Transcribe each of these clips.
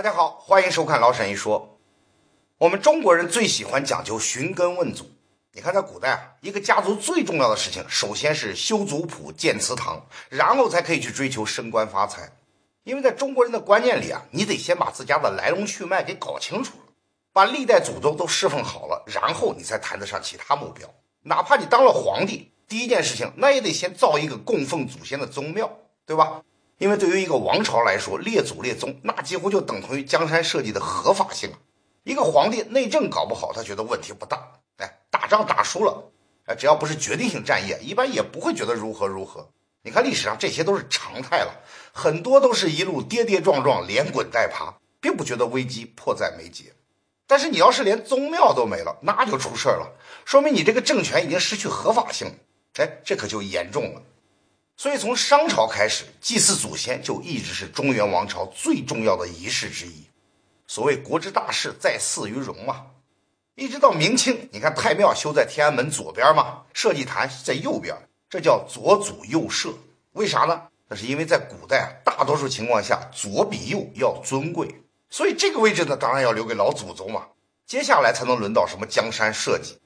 大家好，欢迎收看老沈一说。我们中国人最喜欢讲究寻根问祖。你看，在古代啊，一个家族最重要的事情，首先是修族谱、建祠堂，然后才可以去追求升官发财。因为在中国人的观念里啊，你得先把自家的来龙去脉给搞清楚了，把历代祖宗都侍奉好了，然后你才谈得上其他目标。哪怕你当了皇帝，第一件事情那也得先造一个供奉祖先的宗庙，对吧？因为对于一个王朝来说，列祖列宗那几乎就等同于江山社稷的合法性。一个皇帝内政搞不好，他觉得问题不大。哎，打仗打输了，哎，只要不是决定性战役，一般也不会觉得如何如何。你看历史上这些都是常态了，很多都是一路跌跌撞撞，连滚带爬，并不觉得危机迫在眉睫。但是你要是连宗庙都没了，那就出事了，说明你这个政权已经失去合法性。哎，这可就严重了。所以从商朝开始，祭祀祖先就一直是中原王朝最重要的仪式之一。所谓国之大事，在祀于戎嘛。一直到明清，你看太庙修在天安门左边嘛，社稷坛在右边，这叫左祖右社。为啥呢？那是因为在古代，大多数情况下左比右要尊贵，所以这个位置呢，当然要留给老祖宗嘛。接下来才能轮到什么江山社稷。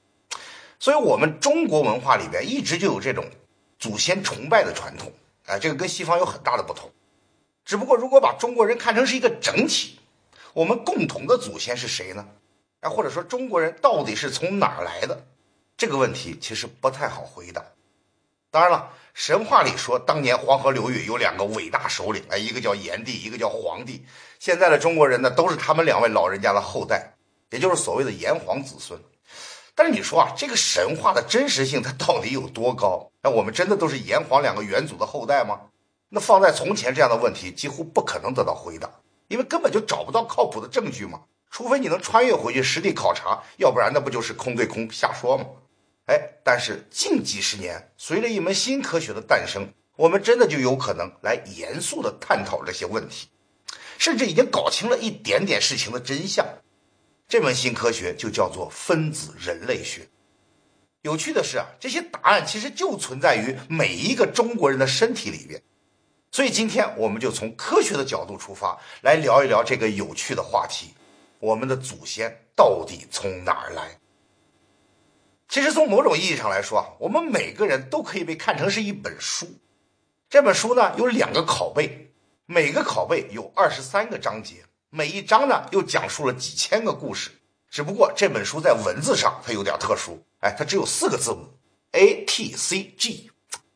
所以，我们中国文化里边一直就有这种。祖先崇拜的传统，哎，这个跟西方有很大的不同。只不过，如果把中国人看成是一个整体，我们共同的祖先是谁呢？哎，或者说中国人到底是从哪儿来的？这个问题其实不太好回答。当然了，神话里说当年黄河流域有两个伟大首领，哎，一个叫炎帝，一个叫黄帝。现在的中国人呢，都是他们两位老人家的后代，也就是所谓的炎黄子孙。但是你说啊，这个神话的真实性它到底有多高？那我们真的都是炎黄两个元祖的后代吗？那放在从前这样的问题几乎不可能得到回答，因为根本就找不到靠谱的证据嘛。除非你能穿越回去实地考察，要不然那不就是空对空瞎说吗？哎，但是近几十年，随着一门新科学的诞生，我们真的就有可能来严肃的探讨这些问题，甚至已经搞清了一点点事情的真相。这门新科学就叫做分子人类学。有趣的是啊，这些答案其实就存在于每一个中国人的身体里边。所以今天我们就从科学的角度出发，来聊一聊这个有趣的话题：我们的祖先到底从哪儿来？其实从某种意义上来说啊，我们每个人都可以被看成是一本书。这本书呢有两个拷贝，每个拷贝有二十三个章节。每一章呢，又讲述了几千个故事。只不过这本书在文字上它有点特殊，哎，它只有四个字母 A T C G，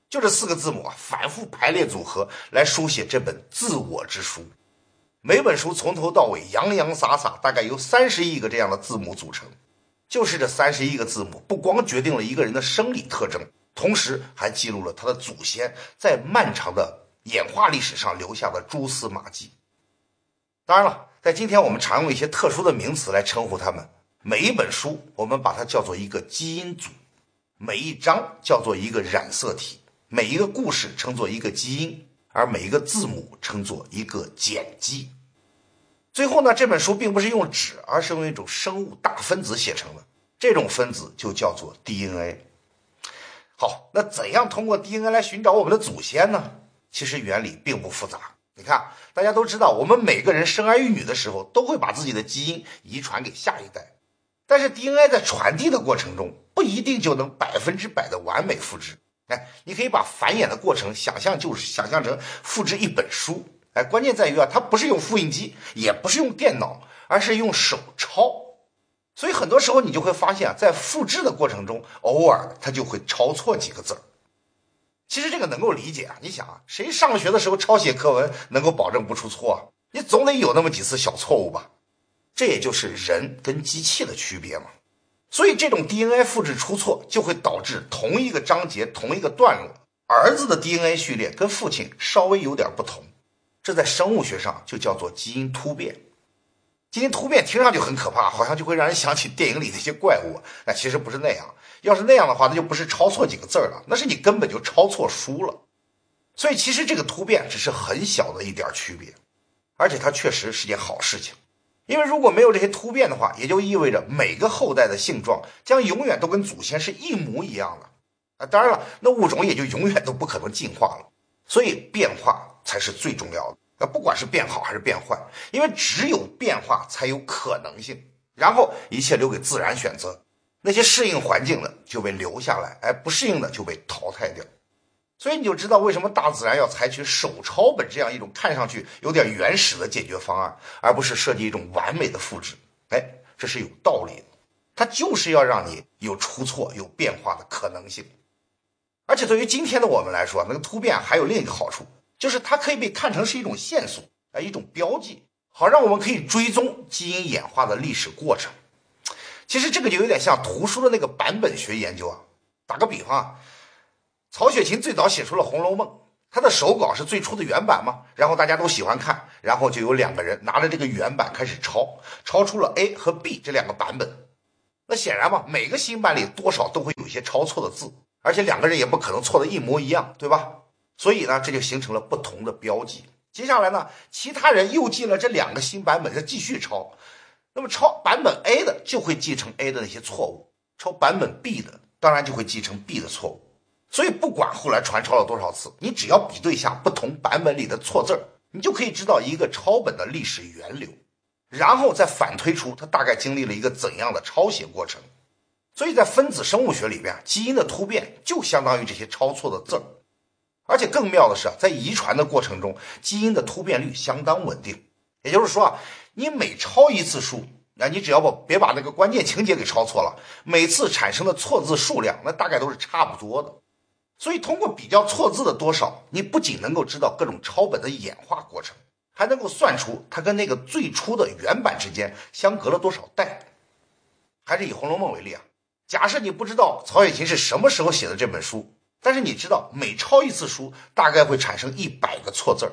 就这四个字母啊，反复排列组合来书写这本自我之书。每本书从头到尾洋洋洒洒，大概由三十亿个这样的字母组成。就是这三十亿个字母，不光决定了一个人的生理特征，同时还记录了他的祖先在漫长的演化历史上留下的蛛丝马迹。当然了。在今天，我们常用一些特殊的名词来称呼它们。每一本书，我们把它叫做一个基因组；每一章叫做一个染色体；每一个故事称作一个基因，而每一个字母称作一个碱基。最后呢，这本书并不是用纸，而是用一种生物大分子写成的，这种分子就叫做 DNA。好，那怎样通过 DNA 来寻找我们的祖先呢？其实原理并不复杂。你看，大家都知道，我们每个人生儿育女的时候，都会把自己的基因遗传给下一代。但是 DNA 在传递的过程中，不一定就能百分之百的完美复制。哎，你可以把繁衍的过程想象就是想象成复制一本书。哎，关键在于啊，它不是用复印机，也不是用电脑，而是用手抄。所以很多时候你就会发现，在复制的过程中，偶尔它就会抄错几个字儿。其实这个能够理解啊，你想啊，谁上学的时候抄写课文能够保证不出错啊？你总得有那么几次小错误吧？这也就是人跟机器的区别嘛。所以这种 DNA 复制出错，就会导致同一个章节、同一个段落，儿子的 DNA 序列跟父亲稍微有点不同。这在生物学上就叫做基因突变。基因突变听上去很可怕，好像就会让人想起电影里那些怪物。那其实不是那样。要是那样的话，那就不是抄错几个字了，那是你根本就抄错书了。所以其实这个突变只是很小的一点区别，而且它确实是件好事情，因为如果没有这些突变的话，也就意味着每个后代的性状将永远都跟祖先是一模一样的啊。当然了，那物种也就永远都不可能进化了。所以变化才是最重要的。那不管是变好还是变坏，因为只有变化才有可能性。然后一切留给自然选择，那些适应环境的就被留下来，哎，不适应的就被淘汰掉。所以你就知道为什么大自然要采取手抄本这样一种看上去有点原始的解决方案，而不是设计一种完美的复制。哎，这是有道理的，它就是要让你有出错、有变化的可能性。而且对于今天的我们来说，那个突变还有另一个好处，就是它可以被看成是一种线索，啊，一种标记，好让我们可以追踪基因演化的历史过程。其实这个就有点像图书的那个版本学研究啊。打个比方啊。曹雪芹最早写出了《红楼梦》，他的手稿是最初的原版嘛，然后大家都喜欢看，然后就有两个人拿着这个原版开始抄，抄出了 A 和 B 这两个版本。那显然嘛，每个新版里多少都会有一些抄错的字，而且两个人也不可能错的一模一样，对吧？所以呢，这就形成了不同的标记。接下来呢，其他人又进了这两个新版本，再继续抄，那么抄版本 A 的就会继承 A 的那些错误，抄版本 B 的当然就会继承 B 的错误。所以，不管后来传抄了多少次，你只要比对一下不同版本里的错字儿，你就可以知道一个抄本的历史源流，然后再反推出它大概经历了一个怎样的抄写过程。所以在分子生物学里边，基因的突变就相当于这些抄错的字儿。而且更妙的是啊，在遗传的过程中，基因的突变率相当稳定。也就是说啊，你每抄一次书，那你只要不别把那个关键情节给抄错了，每次产生的错字数量，那大概都是差不多的。所以，通过比较错字的多少，你不仅能够知道各种抄本的演化过程，还能够算出它跟那个最初的原版之间相隔了多少代。还是以《红楼梦》为例啊，假设你不知道曹雪芹是什么时候写的这本书，但是你知道每抄一次书大概会产生一百个错字儿，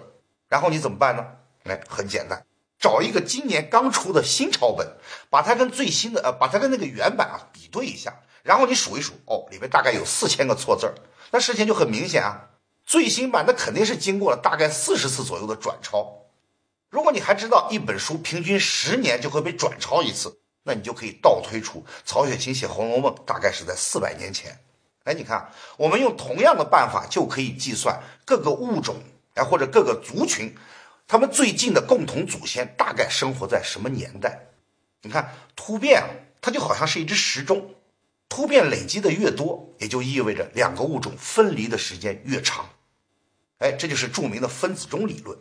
然后你怎么办呢？哎，很简单，找一个今年刚出的新抄本，把它跟最新的呃，把它跟那个原版啊比对一下，然后你数一数，哦，里面大概有四千个错字儿。那事情就很明显啊，最新版那肯定是经过了大概四十次左右的转抄。如果你还知道一本书平均十年就会被转抄一次，那你就可以倒推出曹雪芹写《红楼梦》大概是在四百年前。哎，你看，我们用同样的办法就可以计算各个物种哎或者各个族群，他们最近的共同祖先大概生活在什么年代。你看突变啊，它就好像是一只时钟。突变累积的越多，也就意味着两个物种分离的时间越长。哎，这就是著名的分子钟理论。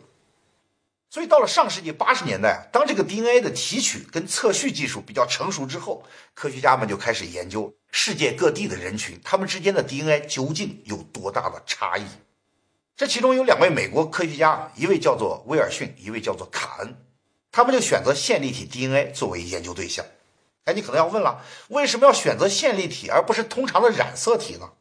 所以到了上世纪八十年代，当这个 DNA 的提取跟测序技术比较成熟之后，科学家们就开始研究世界各地的人群，他们之间的 DNA 究竟有多大的差异。这其中有两位美国科学家，一位叫做威尔逊，一位叫做卡恩，他们就选择线粒体 DNA 作为研究对象。哎，你可能要问了，为什么要选择线粒体而不是通常的染色体呢？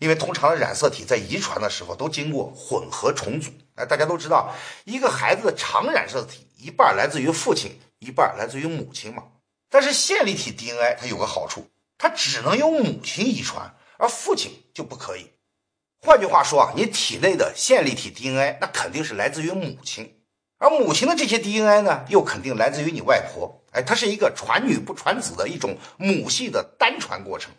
因为通常的染色体在遗传的时候都经过混合重组。哎，大家都知道，一个孩子的常染色体一半来自于父亲，一半来自于母亲嘛。但是线粒体 DNA 它有个好处，它只能由母亲遗传，而父亲就不可以。换句话说啊，你体内的线粒体 DNA 那肯定是来自于母亲。而母亲的这些 DNA 呢，又肯定来自于你外婆。哎，它是一个传女不传子的一种母系的单传过程。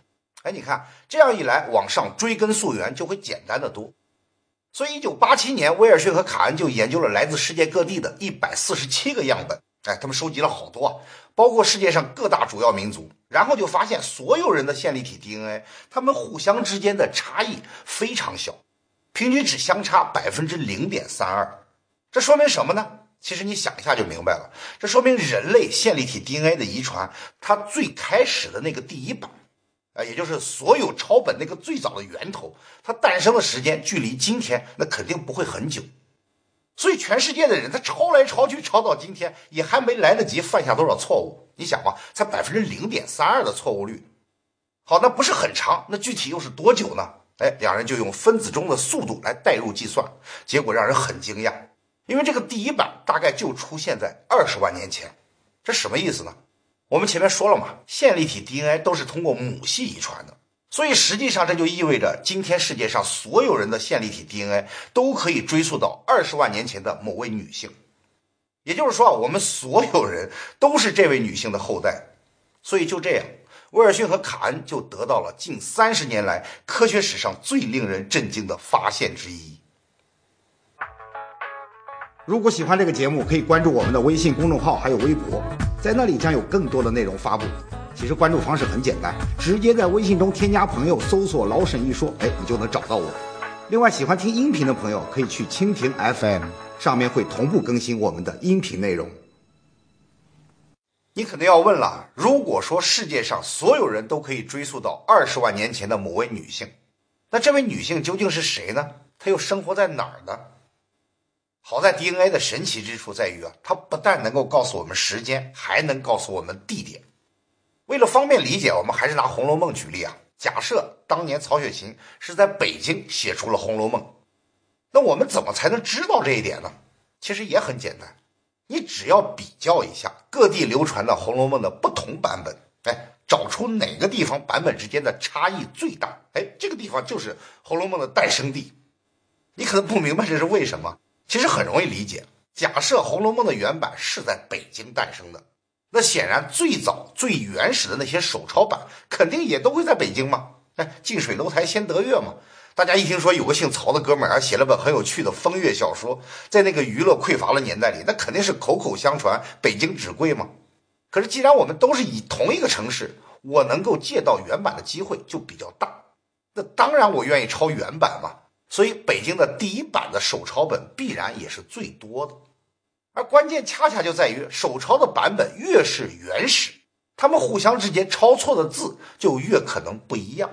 哎，你看这样一来，往上追根溯源就会简单的多。所以，一九八七年，威尔逊和卡恩就研究了来自世界各地的一百四十七个样本。哎，他们收集了好多啊，包括世界上各大主要民族，然后就发现所有人的线粒体 DNA，他们互相之间的差异非常小，平均只相差百分之零点三二。这说明什么呢？其实你想一下就明白了。这说明人类线粒体 DNA 的遗传，它最开始的那个第一版，啊，也就是所有抄本那个最早的源头，它诞生的时间距离今天那肯定不会很久。所以全世界的人，他抄来抄去，抄到今天也还没来得及犯下多少错误。你想嘛，才百分之零点三二的错误率。好，那不是很长，那具体又是多久呢？哎，两人就用分子钟的速度来代入计算，结果让人很惊讶。因为这个第一版大概就出现在二十万年前，这什么意思呢？我们前面说了嘛，线粒体 DNA 都是通过母系遗传的，所以实际上这就意味着今天世界上所有人的线粒体 DNA 都可以追溯到二十万年前的某位女性，也就是说啊，我们所有人都是这位女性的后代。所以就这样，威尔逊和卡恩就得到了近三十年来科学史上最令人震惊的发现之一。如果喜欢这个节目，可以关注我们的微信公众号还有微博，在那里将有更多的内容发布。其实关注方式很简单，直接在微信中添加朋友，搜索“老沈一说”，哎，你就能找到我。另外，喜欢听音频的朋友可以去蜻蜓 FM，上面会同步更新我们的音频内容。你肯定要问了，如果说世界上所有人都可以追溯到二十万年前的某位女性，那这位女性究竟是谁呢？她又生活在哪儿呢？好在 DNA 的神奇之处在于啊，它不但能够告诉我们时间，还能告诉我们地点。为了方便理解，我们还是拿《红楼梦》举例啊。假设当年曹雪芹是在北京写出了《红楼梦》，那我们怎么才能知道这一点呢？其实也很简单。你只要比较一下各地流传的《红楼梦》的不同版本，哎，找出哪个地方版本之间的差异最大，哎，这个地方就是《红楼梦》的诞生地。你可能不明白这是为什么，其实很容易理解。假设《红楼梦》的原版是在北京诞生的，那显然最早最原始的那些手抄版肯定也都会在北京嘛。哎，近水楼台先得月嘛。大家一听说有个姓曹的哥们儿啊，写了本很有趣的风月小说，在那个娱乐匮乏的年代里，那肯定是口口相传，北京纸贵嘛。可是既然我们都是以同一个城市，我能够借到原版的机会就比较大，那当然我愿意抄原版嘛。所以北京的第一版的手抄本必然也是最多的。而关键恰恰就在于手抄的版本越是原始，他们互相之间抄错的字就越可能不一样。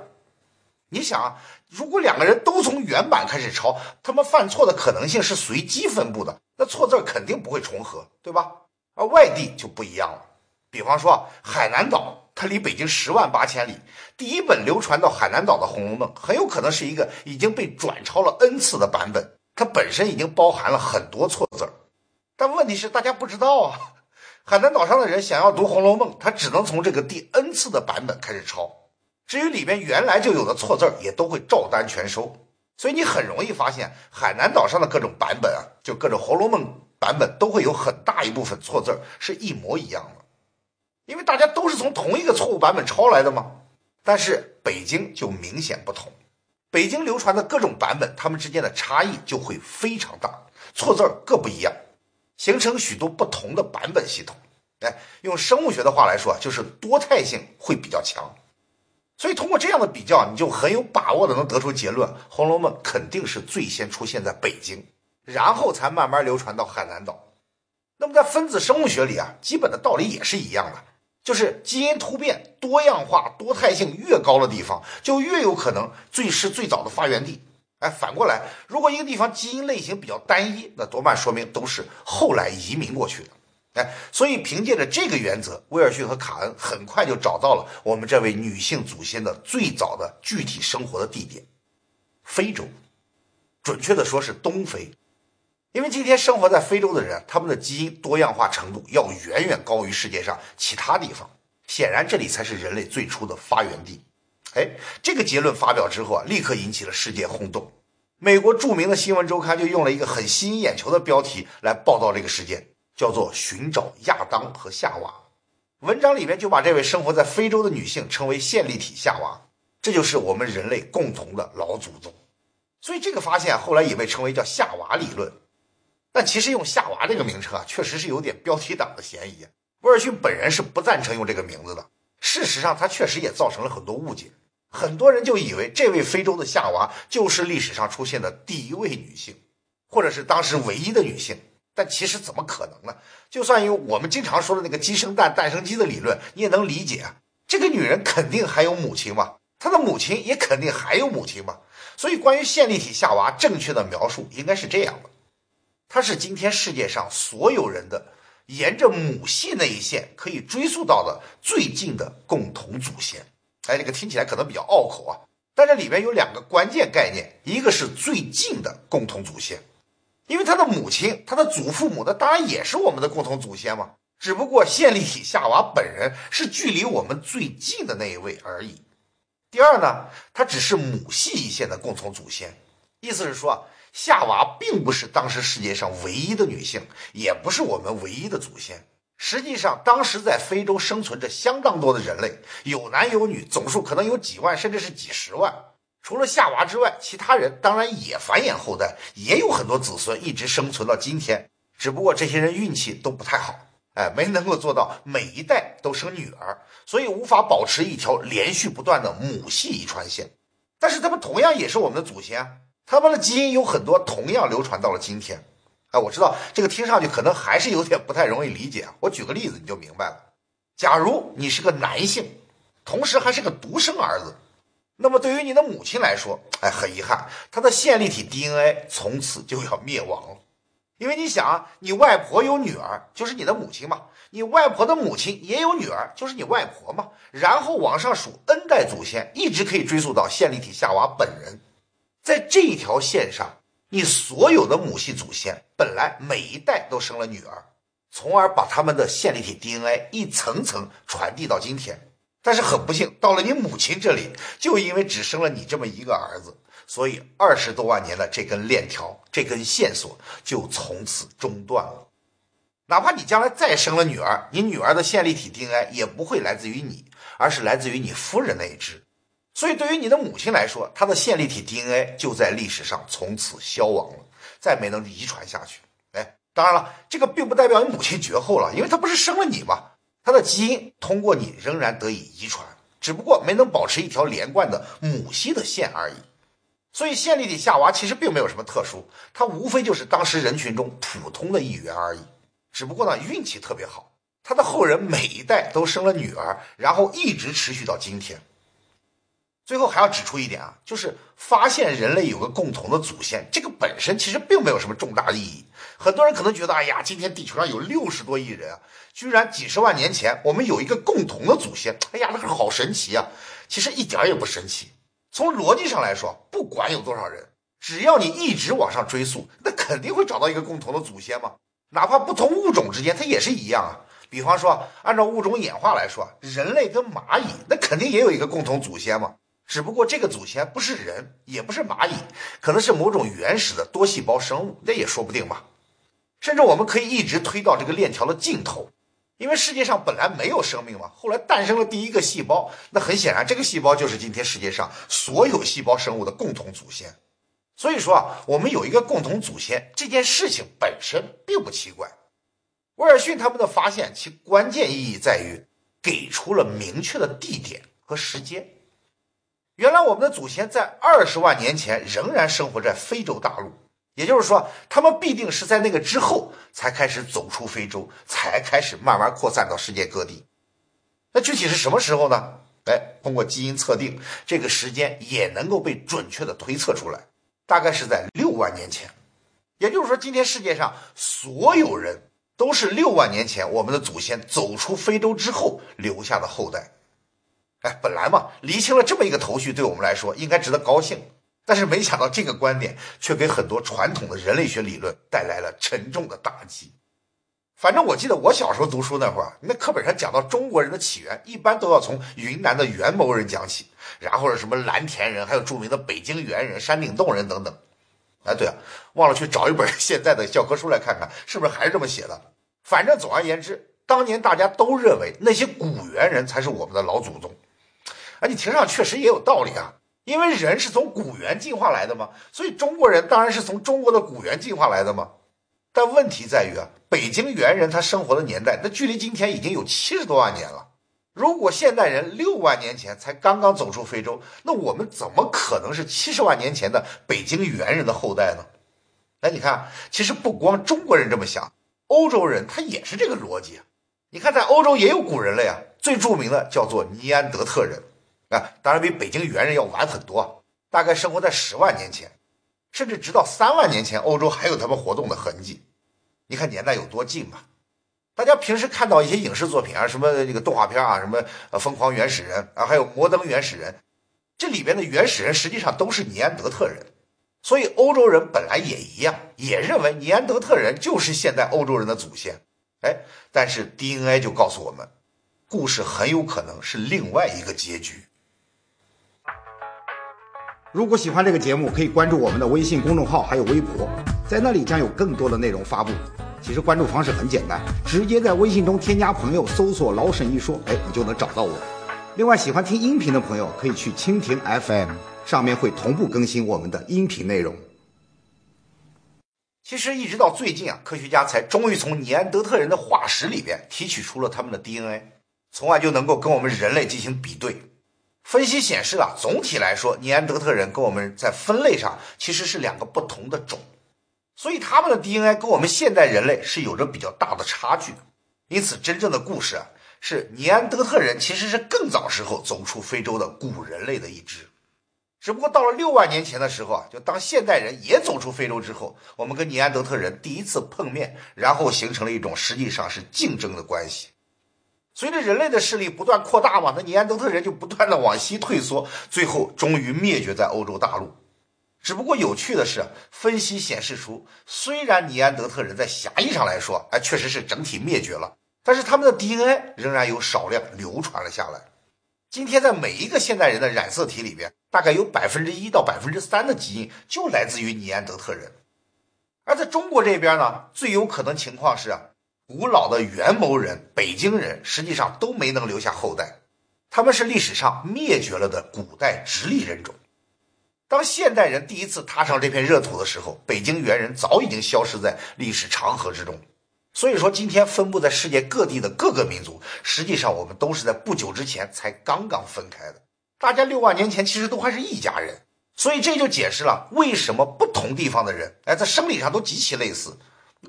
你想啊，如果两个人都从原版开始抄，他们犯错的可能性是随机分布的，那错字肯定不会重合，对吧？而外地就不一样了，比方说海南岛，它离北京十万八千里，第一本流传到海南岛的《红楼梦》很有可能是一个已经被转抄了 n 次的版本，它本身已经包含了很多错字儿。但问题是大家不知道啊，海南岛上的人想要读《红楼梦》，他只能从这个第 n 次的版本开始抄。至于里面原来就有的错字儿，也都会照单全收，所以你很容易发现海南岛上的各种版本啊，就各种《红楼梦》版本都会有很大一部分错字儿是一模一样的，因为大家都是从同一个错误版本抄来的嘛。但是北京就明显不同，北京流传的各种版本，它们之间的差异就会非常大，错字儿各不一样，形成许多不同的版本系统。哎，用生物学的话来说，就是多态性会比较强。所以通过这样的比较，你就很有把握的能得出结论：《红楼梦》肯定是最先出现在北京，然后才慢慢流传到海南岛。那么在分子生物学里啊，基本的道理也是一样的，就是基因突变、多样化、多态性越高的地方，就越有可能最是最早的发源地。哎，反过来，如果一个地方基因类型比较单一，那多半说明都是后来移民过去的。哎，所以凭借着这个原则，威尔逊和卡恩很快就找到了我们这位女性祖先的最早的具体生活的地点——非洲，准确的说是东非。因为今天生活在非洲的人，他们的基因多样化程度要远远高于世界上其他地方，显然这里才是人类最初的发源地。哎，这个结论发表之后啊，立刻引起了世界轰动。美国著名的新闻周刊就用了一个很吸引眼球的标题来报道这个事件。叫做寻找亚当和夏娃，文章里面就把这位生活在非洲的女性称为线粒体夏娃，这就是我们人类共同的老祖宗。所以这个发现后来也被称为叫夏娃理论。但其实用夏娃这个名称啊，确实是有点标题党的嫌疑。威尔逊本人是不赞成用这个名字的。事实上，他确实也造成了很多误解，很多人就以为这位非洲的夏娃就是历史上出现的第一位女性，或者是当时唯一的女性。但其实怎么可能呢？就算用我们经常说的那个鸡生蛋，蛋生鸡的理论，你也能理解啊。这个女人肯定还有母亲嘛，她的母亲也肯定还有母亲嘛。所以，关于线粒体夏娃正确的描述应该是这样的：它是今天世界上所有人的沿着母系那一线可以追溯到的最近的共同祖先。哎，这个听起来可能比较拗口啊，但这里面有两个关键概念，一个是最近的共同祖先。因为他的母亲，他的祖父母，那当然也是我们的共同祖先嘛。只不过线粒体夏娃本人是距离我们最近的那一位而已。第二呢，他只是母系一线的共同祖先，意思是说，夏娃并不是当时世界上唯一的女性，也不是我们唯一的祖先。实际上，当时在非洲生存着相当多的人类，有男有女，总数可能有几万，甚至是几十万。除了夏娃之外，其他人当然也繁衍后代，也有很多子孙一直生存到今天。只不过这些人运气都不太好，哎，没能够做到每一代都生女儿，所以无法保持一条连续不断的母系遗传线。但是他们同样也是我们的祖先，他们的基因有很多同样流传到了今天。哎，我知道这个听上去可能还是有点不太容易理解，我举个例子你就明白了。假如你是个男性，同时还是个独生儿子。那么对于你的母亲来说，哎，很遗憾，她的线粒体 DNA 从此就要灭亡了。因为你想啊，你外婆有女儿，就是你的母亲嘛；你外婆的母亲也有女儿，就是你外婆嘛。然后往上数 n 代祖先，一直可以追溯到线粒体夏娃本人。在这一条线上，你所有的母系祖先本来每一代都生了女儿，从而把他们的线粒体 DNA 一层层传递到今天。但是很不幸，到了你母亲这里，就因为只生了你这么一个儿子，所以二十多万年的这根链条、这根线索就从此中断了。哪怕你将来再生了女儿，你女儿的线粒体 DNA 也不会来自于你，而是来自于你夫人那一支。所以对于你的母亲来说，她的线粒体 DNA 就在历史上从此消亡了，再没能遗传下去。哎，当然了，这个并不代表你母亲绝后了，因为她不是生了你吗？她的基因通过你仍然得以遗传，只不过没能保持一条连贯的母系的线而已。所以线粒体夏娃其实并没有什么特殊，它无非就是当时人群中普通的一员而已。只不过呢，运气特别好，他的后人每一代都生了女儿，然后一直持续到今天。最后还要指出一点啊，就是发现人类有个共同的祖先，这个本身其实并没有什么重大意义。很多人可能觉得，哎呀，今天地球上有六十多亿人啊，居然几十万年前我们有一个共同的祖先，哎呀，那个好神奇啊！其实一点也不神奇。从逻辑上来说，不管有多少人，只要你一直往上追溯，那肯定会找到一个共同的祖先嘛。哪怕不同物种之间，它也是一样啊。比方说，按照物种演化来说，人类跟蚂蚁，那肯定也有一个共同祖先嘛。只不过这个祖先不是人，也不是蚂蚁，可能是某种原始的多细胞生物，那也说不定嘛。甚至我们可以一直推到这个链条的尽头，因为世界上本来没有生命嘛，后来诞生了第一个细胞，那很显然这个细胞就是今天世界上所有细胞生物的共同祖先。所以说啊，我们有一个共同祖先这件事情本身并不奇怪。威尔逊他们的发现其关键意义在于给出了明确的地点和时间。原来我们的祖先在二十万年前仍然生活在非洲大陆，也就是说，他们必定是在那个之后才开始走出非洲，才开始慢慢扩散到世界各地。那具体是什么时候呢？哎，通过基因测定，这个时间也能够被准确的推测出来，大概是在六万年前。也就是说，今天世界上所有人都是六万年前我们的祖先走出非洲之后留下的后代。哎，本来嘛，厘清了这么一个头绪，对我们来说应该值得高兴。但是没想到这个观点却给很多传统的人类学理论带来了沉重的打击。反正我记得我小时候读书那会儿，那课本上讲到中国人的起源，一般都要从云南的元谋人讲起，然后是什么蓝田人，还有著名的北京猿人、山顶洞人等等。哎，对啊，忘了去找一本现在的教科书来看看，是不是还是这么写的？反正总而言之，当年大家都认为那些古猿人才是我们的老祖宗。哎，你听上确实也有道理啊，因为人是从古猿进化来的嘛，所以中国人当然是从中国的古猿进化来的嘛。但问题在于啊，北京猿人他生活的年代，那距离今天已经有七十多万年了。如果现代人六万年前才刚刚走出非洲，那我们怎么可能是七十万年前的北京猿人的后代呢？哎，你看，其实不光中国人这么想，欧洲人他也是这个逻辑啊。你看，在欧洲也有古人类啊，最著名的叫做尼安德特人。啊，当然比北京猿人要晚很多，大概生活在十万年前，甚至直到三万年前，欧洲还有他们活动的痕迹。你看年代有多近嘛？大家平时看到一些影视作品啊，什么这个动画片啊，什么呃疯狂原始人啊，还有摩登原始人，这里边的原始人实际上都是尼安德特人，所以欧洲人本来也一样，也认为尼安德特人就是现代欧洲人的祖先。哎，但是 DNA 就告诉我们，故事很有可能是另外一个结局。如果喜欢这个节目，可以关注我们的微信公众号，还有微博，在那里将有更多的内容发布。其实关注方式很简单，直接在微信中添加朋友，搜索“老沈一说”，哎，你就能找到我。另外，喜欢听音频的朋友可以去蜻蜓 FM，上面会同步更新我们的音频内容。其实一直到最近啊，科学家才终于从尼安德特人的化石里边提取出了他们的 DNA，从而就能够跟我们人类进行比对。分析显示啊，总体来说，尼安德特人跟我们在分类上其实是两个不同的种，所以他们的 DNA 跟我们现代人类是有着比较大的差距。因此，真正的故事啊，是尼安德特人其实是更早时候走出非洲的古人类的一支。只不过到了六万年前的时候啊，就当现代人也走出非洲之后，我们跟尼安德特人第一次碰面，然后形成了一种实际上是竞争的关系。随着人类的势力不断扩大嘛，那尼安德特人就不断的往西退缩，最后终于灭绝在欧洲大陆。只不过有趣的是，分析显示出，虽然尼安德特人在狭义上来说，哎，确实是整体灭绝了，但是他们的 DNA 仍然有少量流传了下来。今天，在每一个现代人的染色体里边，大概有百分之一到百分之三的基因就来自于尼安德特人。而在中国这边呢，最有可能情况是，古老的元谋人、北京人实际上都没能留下后代，他们是历史上灭绝了的古代直立人种。当现代人第一次踏上这片热土的时候，北京猿人早已经消失在历史长河之中。所以说，今天分布在世界各地的各个民族，实际上我们都是在不久之前才刚刚分开的。大家六万年前其实都还是一家人，所以这就解释了为什么不同地方的人，哎，在生理上都极其类似。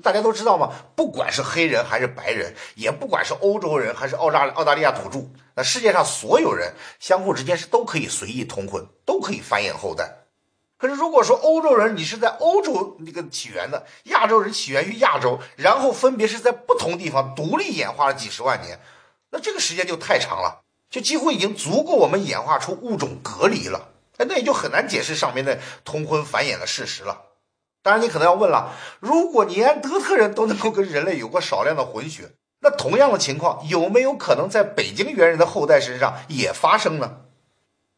大家都知道吗？不管是黑人还是白人，也不管是欧洲人还是澳大澳大利亚土著，那世界上所有人相互之间是都可以随意通婚，都可以繁衍后代。可是，如果说欧洲人你是在欧洲那个起源的，亚洲人起源于亚洲，然后分别是在不同地方独立演化了几十万年，那这个时间就太长了，就几乎已经足够我们演化出物种隔离了。哎，那也就很难解释上面的通婚繁衍的事实了。当然，你可能要问了，如果尼安德特人都能够跟人类有过少量的混血，那同样的情况有没有可能在北京猿人的后代身上也发生呢？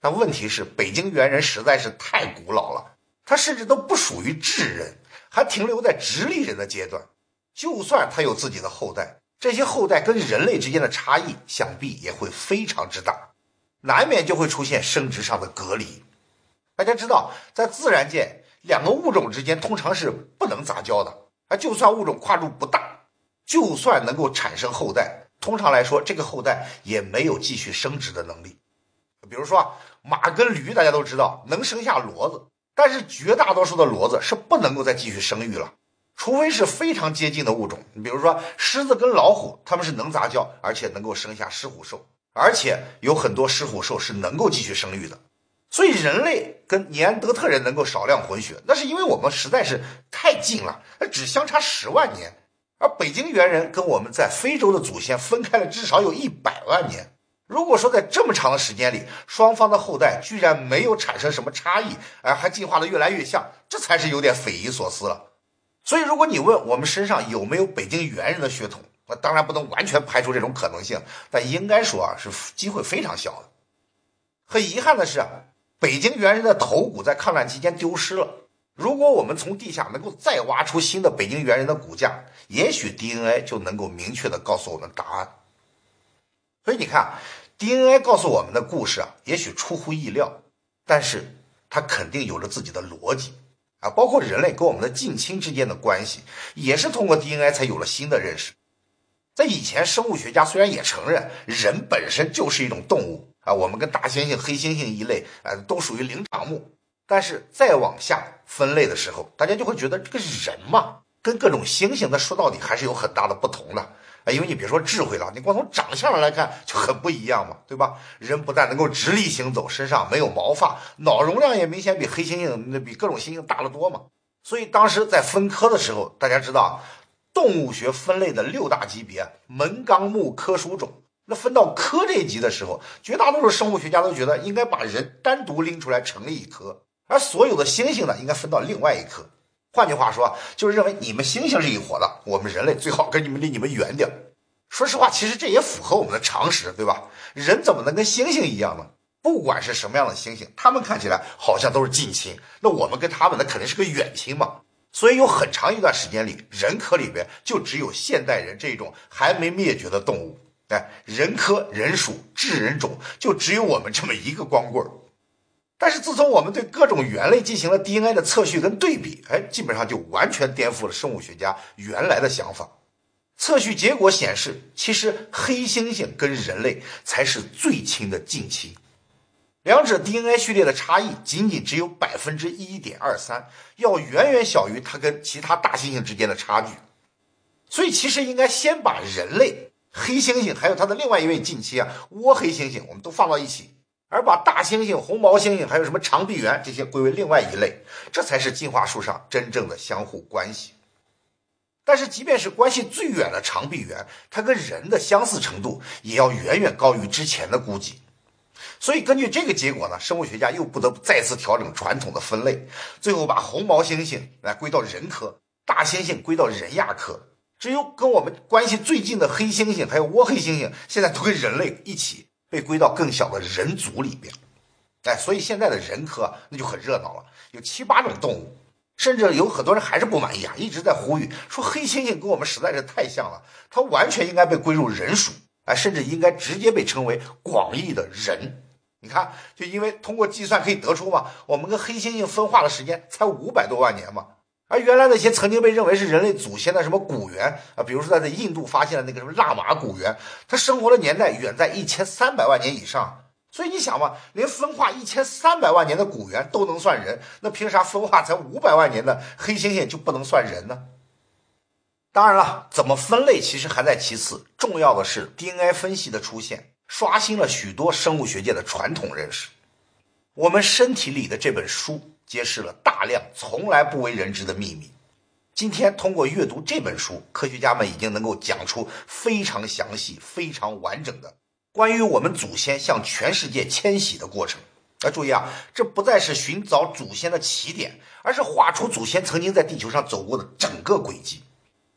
但问题是，北京猿人实在是太古老了，它甚至都不属于智人，还停留在直立人的阶段。就算它有自己的后代，这些后代跟人类之间的差异，想必也会非常之大，难免就会出现生殖上的隔离。大家知道，在自然界，两个物种之间通常是不能杂交的。啊，就算物种跨度不大，就算能够产生后代，通常来说，这个后代也没有继续生殖的能力。比如说。马跟驴，大家都知道能生下骡子，但是绝大多数的骡子是不能够再继续生育了，除非是非常接近的物种。你比如说狮子跟老虎，它们是能杂交，而且能够生下狮虎兽，而且有很多狮虎兽是能够继续生育的。所以人类跟尼安德特人能够少量混血，那是因为我们实在是太近了，只相差十万年，而北京猿人跟我们在非洲的祖先分开了至少有一百万年。如果说在这么长的时间里，双方的后代居然没有产生什么差异，而还进化的越来越像，这才是有点匪夷所思了。所以，如果你问我们身上有没有北京猿人的血统，那当然不能完全排除这种可能性，但应该说啊，是机会非常小的。很遗憾的是，北京猿人的头骨在抗战期间丢失了。如果我们从地下能够再挖出新的北京猿人的骨架，也许 DNA 就能够明确的告诉我们答案。所以你看，DNA 告诉我们的故事啊，也许出乎意料，但是它肯定有着自己的逻辑啊。包括人类跟我们的近亲之间的关系，也是通过 DNA 才有了新的认识。在以前，生物学家虽然也承认人本身就是一种动物啊，我们跟大猩猩、黑猩猩一类啊，都属于灵长目，但是再往下分类的时候，大家就会觉得这个人嘛，跟各种猩猩，那说到底还是有很大的不同的。啊，因为你别说智慧了，你光从长相上来看就很不一样嘛，对吧？人不但能够直立行走，身上没有毛发，脑容量也明显比黑猩猩那比各种猩猩大得多嘛。所以当时在分科的时候，大家知道动物学分类的六大级别门纲目科属种，那分到科这一级的时候，绝大多数生物学家都觉得应该把人单独拎出来成立一科，而所有的猩猩呢，应该分到另外一科。换句话说，就是认为你们猩猩是一伙的，我们人类最好跟你们离你们远点。说实话，其实这也符合我们的常识，对吧？人怎么能跟猩猩一样呢？不管是什么样的猩猩，他们看起来好像都是近亲，那我们跟他们那肯定是个远亲嘛。所以有很长一段时间里，人科里边就只有现代人这种还没灭绝的动物。哎，人科人属智人种，就只有我们这么一个光棍儿。但是自从我们对各种猿类进行了 DNA 的测序跟对比，哎，基本上就完全颠覆了生物学家原来的想法。测序结果显示，其实黑猩猩跟人类才是最亲的近亲，两者 DNA 序列的差异仅仅只有百分之一点二三，要远远小于它跟其他大猩猩之间的差距。所以，其实应该先把人类、黑猩猩还有它的另外一位近亲啊倭黑猩猩，我们都放到一起，而把大猩猩、红毛猩猩还有什么长臂猿这些归为另外一类，这才是进化树上真正的相互关系。但是，即便是关系最远的长臂猿，它跟人的相似程度也要远远高于之前的估计。所以，根据这个结果呢，生物学家又不得不再次调整传统的分类，最后把红毛猩猩来归到人科，大猩猩归到人亚科，只有跟我们关系最近的黑猩猩还有倭黑猩猩，现在都跟人类一起被归到更小的人族里边。哎，所以现在的人科那就很热闹了，有七八种动物。甚至有很多人还是不满意啊，一直在呼吁说黑猩猩跟我们实在是太像了，它完全应该被归入人属，哎，甚至应该直接被称为广义的人。你看，就因为通过计算可以得出嘛，我们跟黑猩猩分化的时间才五百多万年嘛，而原来那些曾经被认为是人类祖先的什么古猿啊，比如说在印度发现的那个什么腊马古猿，它生活的年代远在一千三百万年以上。所以你想嘛，连分化一千三百万年的古猿都能算人，那凭啥分化才五百万年的黑猩猩就不能算人呢？当然了，怎么分类其实还在其次，重要的是 DNA 分析的出现，刷新了许多生物学界的传统认识。我们身体里的这本书揭示了大量从来不为人知的秘密。今天通过阅读这本书，科学家们已经能够讲出非常详细、非常完整的。关于我们祖先向全世界迁徙的过程，要注意啊，这不再是寻找祖先的起点，而是画出祖先曾经在地球上走过的整个轨迹。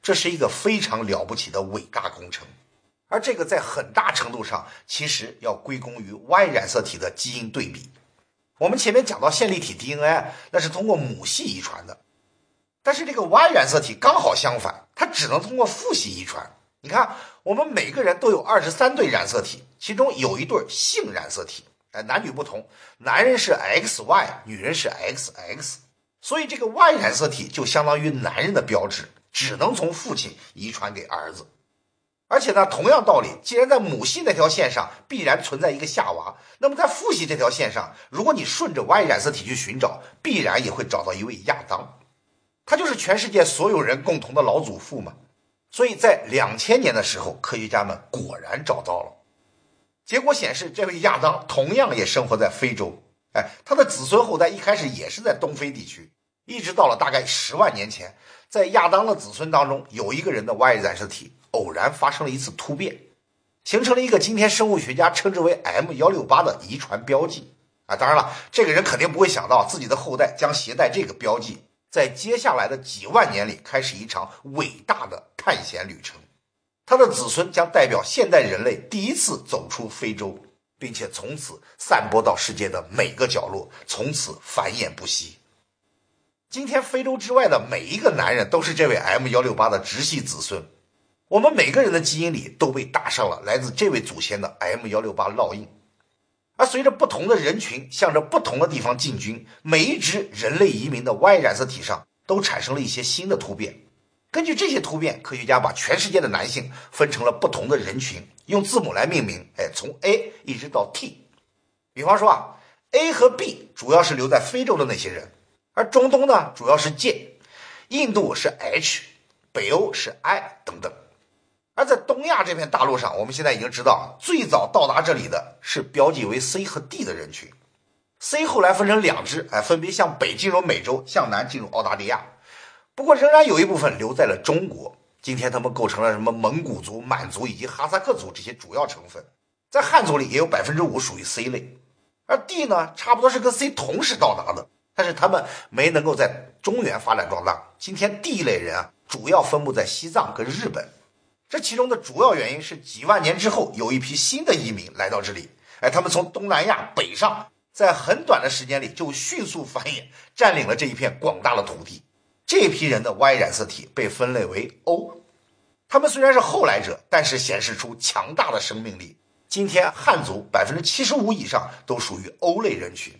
这是一个非常了不起的伟大工程，而这个在很大程度上其实要归功于 Y 染色体的基因对比。我们前面讲到线粒体 DNA，那是通过母系遗传的，但是这个 Y 染色体刚好相反，它只能通过父系遗传。你看，我们每个人都有二十三对染色体，其中有一对性染色体，哎，男女不同，男人是 XY，女人是 XX，所以这个 Y 染色体就相当于男人的标志，只能从父亲遗传给儿子。而且呢，同样道理，既然在母系那条线上必然存在一个夏娃，那么在父系这条线上，如果你顺着 Y 染色体去寻找，必然也会找到一位亚当，他就是全世界所有人共同的老祖父嘛。所以在两千年的时候，科学家们果然找到了。结果显示，这位亚当同样也生活在非洲。哎，他的子孙后代一开始也是在东非地区，一直到了大概十万年前，在亚当的子孙当中，有一个人的 Y 染色体偶然发生了一次突变，形成了一个今天生物学家称之为 M 幺六八的遗传标记。啊，当然了，这个人肯定不会想到自己的后代将携带这个标记。在接下来的几万年里，开始一场伟大的探险旅程。他的子孙将代表现代人类第一次走出非洲，并且从此散播到世界的每个角落，从此繁衍不息。今天，非洲之外的每一个男人都是这位 M 幺六八的直系子孙。我们每个人的基因里都被打上了来自这位祖先的 M 幺六八烙印。而随着不同的人群向着不同的地方进军，每一只人类移民的 Y 染色体上都产生了一些新的突变。根据这些突变，科学家把全世界的男性分成了不同的人群，用字母来命名。哎，从 A 一直到 T。比方说啊，A 和 B 主要是留在非洲的那些人，而中东呢主要是 J，印度是 H，北欧是 I 等等。而在东亚这片大陆上，我们现在已经知道，最早到达这里的是标记为 C 和 D 的人群。C 后来分成两支，哎，分别向北进入美洲，向南进入澳大利亚。不过，仍然有一部分留在了中国。今天，他们构成了什么蒙古族、满族以及哈萨克族这些主要成分。在汉族里，也有百分之五属于 C 类。而 D 呢，差不多是跟 C 同时到达的，但是他们没能够在中原发展壮大。今天，D 类人啊，主要分布在西藏跟日本。这其中的主要原因是几万年之后有一批新的移民来到这里，哎，他们从东南亚北上，在很短的时间里就迅速繁衍，占领了这一片广大的土地。这批人的 Y 染色体被分类为 O，他们虽然是后来者，但是显示出强大的生命力。今天汉族百分之七十五以上都属于 O 类人群，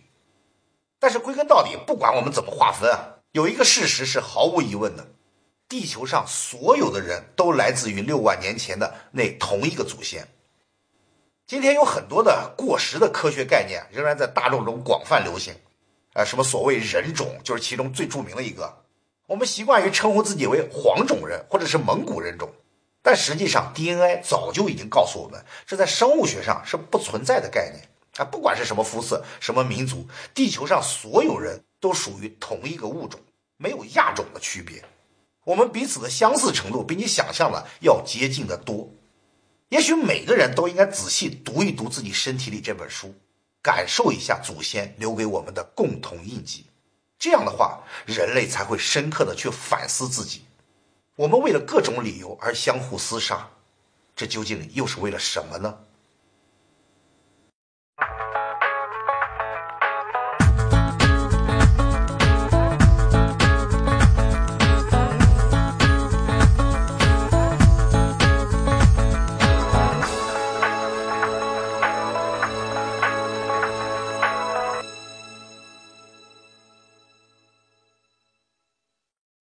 但是归根到底，不管我们怎么划分啊，有一个事实是毫无疑问的：地球上所有的人都来自于六万年前的那同一个祖先。今天有很多的过时的科学概念仍然在大众中广泛流行，啊，什么所谓人种就是其中最著名的一个。我们习惯于称呼自己为黄种人或者是蒙古人种，但实际上 DNA 早就已经告诉我们，这在生物学上是不存在的概念啊！不管是什么肤色、什么民族，地球上所有人都属于同一个物种，没有亚种的区别。我们彼此的相似程度比你想象的要接近的多。也许每个人都应该仔细读一读自己身体里这本书，感受一下祖先留给我们的共同印记。这样的话，人类才会深刻的去反思自己。我们为了各种理由而相互厮杀，这究竟又是为了什么呢？